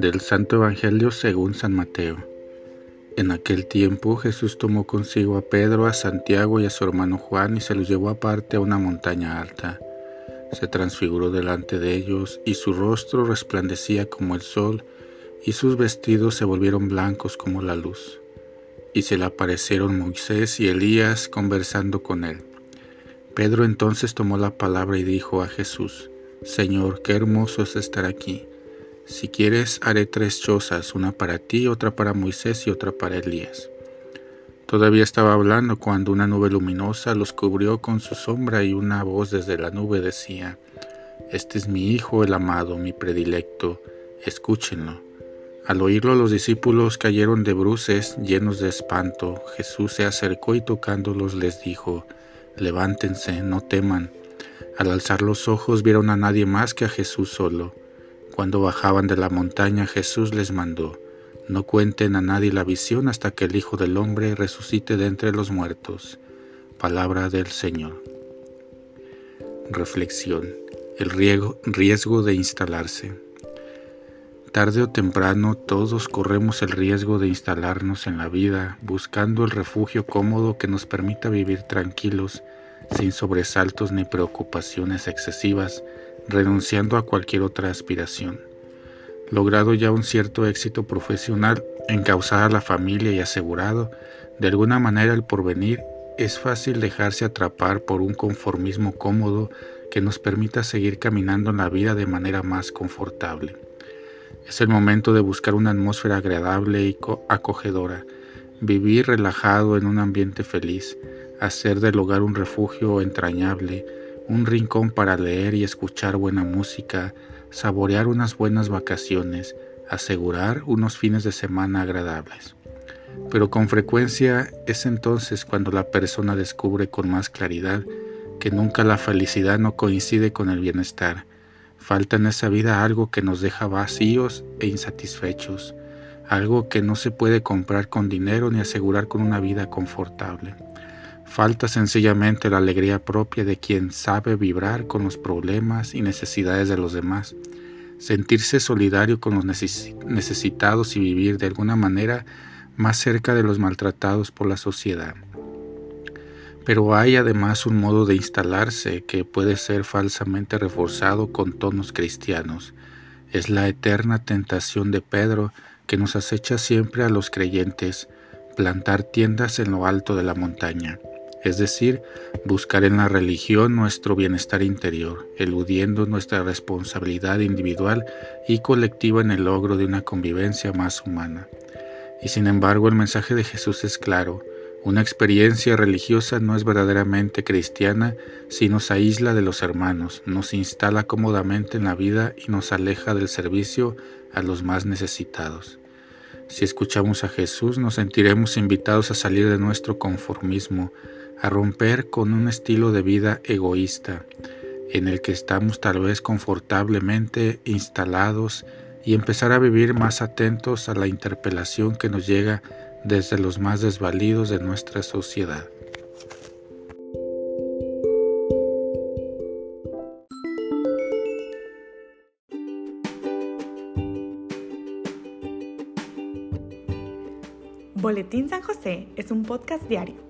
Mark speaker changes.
Speaker 1: Del Santo Evangelio según San Mateo. En aquel tiempo Jesús tomó consigo a Pedro, a Santiago y a su hermano Juan y se los llevó aparte a una montaña alta. Se transfiguró delante de ellos y su rostro resplandecía como el sol y sus vestidos se volvieron blancos como la luz. Y se le aparecieron Moisés y Elías conversando con él. Pedro entonces tomó la palabra y dijo a Jesús, Señor, qué hermoso es estar aquí si quieres, haré tres chozas, una para ti, otra para Moisés y otra para Elías. Todavía estaba hablando cuando una nube luminosa los cubrió con su sombra y una voz desde la nube decía, Este es mi Hijo el amado, mi predilecto, escúchenlo. Al oírlo los discípulos cayeron de bruces, llenos de espanto. Jesús se acercó y tocándolos les dijo, Levántense, no teman. Al alzar los ojos vieron a nadie más que a Jesús solo. Cuando bajaban de la montaña Jesús les mandó, no cuenten a nadie la visión hasta que el Hijo del Hombre resucite de entre los muertos. Palabra del Señor. Reflexión. El riesgo de instalarse. Tarde o temprano todos corremos el riesgo de instalarnos en la vida buscando el refugio cómodo que nos permita vivir tranquilos, sin sobresaltos ni preocupaciones excesivas, renunciando a cualquier otra aspiración. Logrado ya un cierto éxito profesional, encausada la familia y asegurado de alguna manera el porvenir, es fácil dejarse atrapar por un conformismo cómodo que nos permita seguir caminando en la vida de manera más confortable. Es el momento de buscar una atmósfera agradable y acogedora, vivir relajado en un ambiente feliz, hacer del hogar un refugio entrañable, un rincón para leer y escuchar buena música, saborear unas buenas vacaciones, asegurar unos fines de semana agradables. Pero con frecuencia es entonces cuando la persona descubre con más claridad que nunca la felicidad no coincide con el bienestar. Falta en esa vida algo que nos deja vacíos e insatisfechos, algo que no se puede comprar con dinero ni asegurar con una vida confortable. Falta sencillamente la alegría propia de quien sabe vibrar con los problemas y necesidades de los demás, sentirse solidario con los necesitados y vivir de alguna manera más cerca de los maltratados por la sociedad. Pero hay además un modo de instalarse que puede ser falsamente reforzado con tonos cristianos. Es la eterna tentación de Pedro que nos acecha siempre a los creyentes, plantar tiendas en lo alto de la montaña es decir, buscar en la religión nuestro bienestar interior, eludiendo nuestra responsabilidad individual y colectiva en el logro de una convivencia más humana. Y sin embargo el mensaje de Jesús es claro, una experiencia religiosa no es verdaderamente cristiana si nos aísla de los hermanos, nos instala cómodamente en la vida y nos aleja del servicio a los más necesitados. Si escuchamos a Jesús nos sentiremos invitados a salir de nuestro conformismo, a romper con un estilo de vida egoísta en el que estamos tal vez confortablemente instalados y empezar a vivir más atentos a la interpelación que nos llega desde los más desvalidos de nuestra sociedad.
Speaker 2: Boletín San José es un podcast diario